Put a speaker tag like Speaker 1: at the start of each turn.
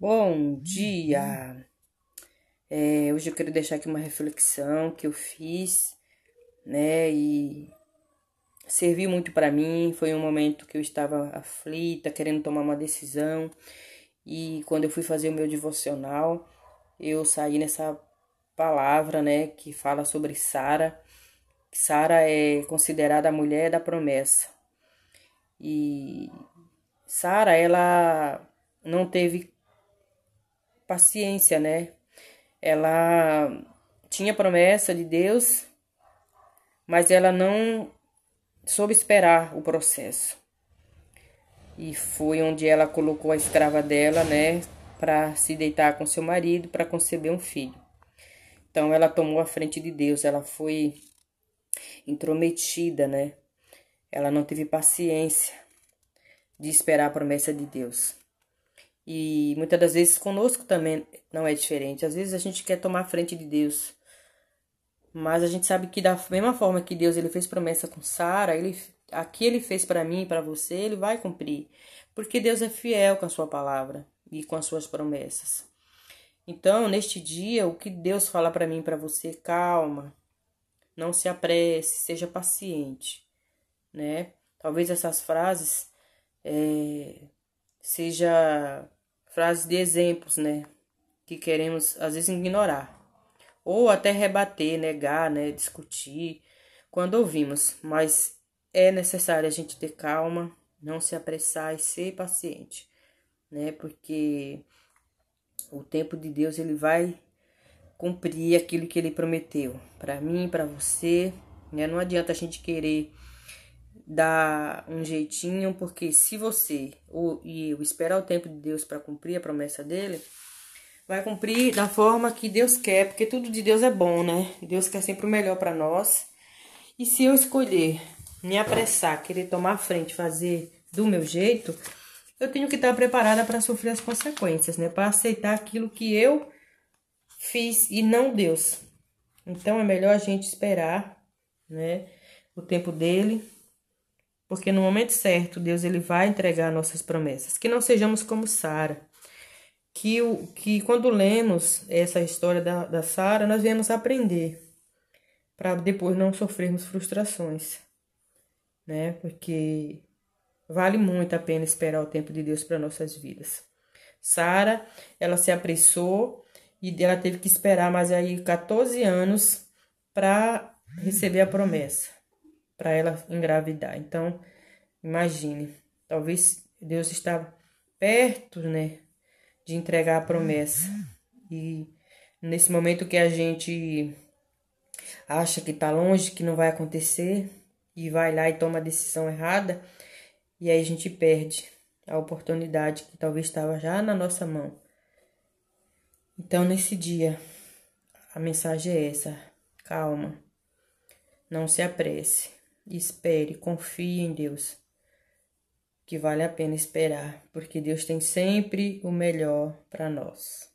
Speaker 1: Bom dia! É, hoje eu quero deixar aqui uma reflexão que eu fiz, né? E serviu muito para mim. Foi um momento que eu estava aflita, querendo tomar uma decisão. E quando eu fui fazer o meu devocional, eu saí nessa palavra, né, que fala sobre Sara. Sara é considerada a mulher da promessa. E Sara, ela não teve paciência, né? Ela tinha promessa de Deus, mas ela não soube esperar o processo. E foi onde ela colocou a escrava dela, né, para se deitar com seu marido para conceber um filho. Então ela tomou a frente de Deus, ela foi intrometida, né? Ela não teve paciência de esperar a promessa de Deus. E muitas das vezes conosco também não é diferente. Às vezes a gente quer tomar frente de Deus. Mas a gente sabe que da mesma forma que Deus ele fez promessa com Sara, ele aqui ele fez para mim e para você, ele vai cumprir. Porque Deus é fiel com a sua palavra e com as suas promessas. Então, neste dia, o que Deus fala para mim para você, calma. Não se apresse, seja paciente, né? Talvez essas frases é, seja frases de exemplos, né? Que queremos às vezes ignorar. Ou até rebater, negar, né? Discutir quando ouvimos. Mas é necessário a gente ter calma, não se apressar e ser paciente, né? Porque o tempo de Deus ele vai cumprir aquilo que ele prometeu para mim, para você, né? Não adianta a gente querer dar um jeitinho, porque se você ou, e eu esperar o tempo de Deus para cumprir a promessa dele, vai cumprir da forma que Deus quer, porque tudo de Deus é bom, né? Deus quer sempre o melhor para nós. E se eu escolher me apressar, querer tomar a frente, fazer do meu jeito, eu tenho que estar preparada para sofrer as consequências, né? Para aceitar aquilo que eu fiz e não Deus. Então é melhor a gente esperar, né? O tempo dele porque no momento certo Deus ele vai entregar nossas promessas. Que não sejamos como Sara. Que, o, que quando lemos essa história da, da Sara, nós viemos aprender para depois não sofrermos frustrações, né? Porque vale muito a pena esperar o tempo de Deus para nossas vidas. Sara, ela se apressou e ela teve que esperar mais aí 14 anos para receber a promessa para ela engravidar. Então, imagine, talvez Deus estava perto, né, de entregar a promessa. E nesse momento que a gente acha que está longe, que não vai acontecer, e vai lá e toma a decisão errada, e aí a gente perde a oportunidade que talvez estava já na nossa mão. Então, nesse dia, a mensagem é essa: calma, não se apresse. Espere, confie em Deus, que vale a pena esperar, porque Deus tem sempre o melhor para nós.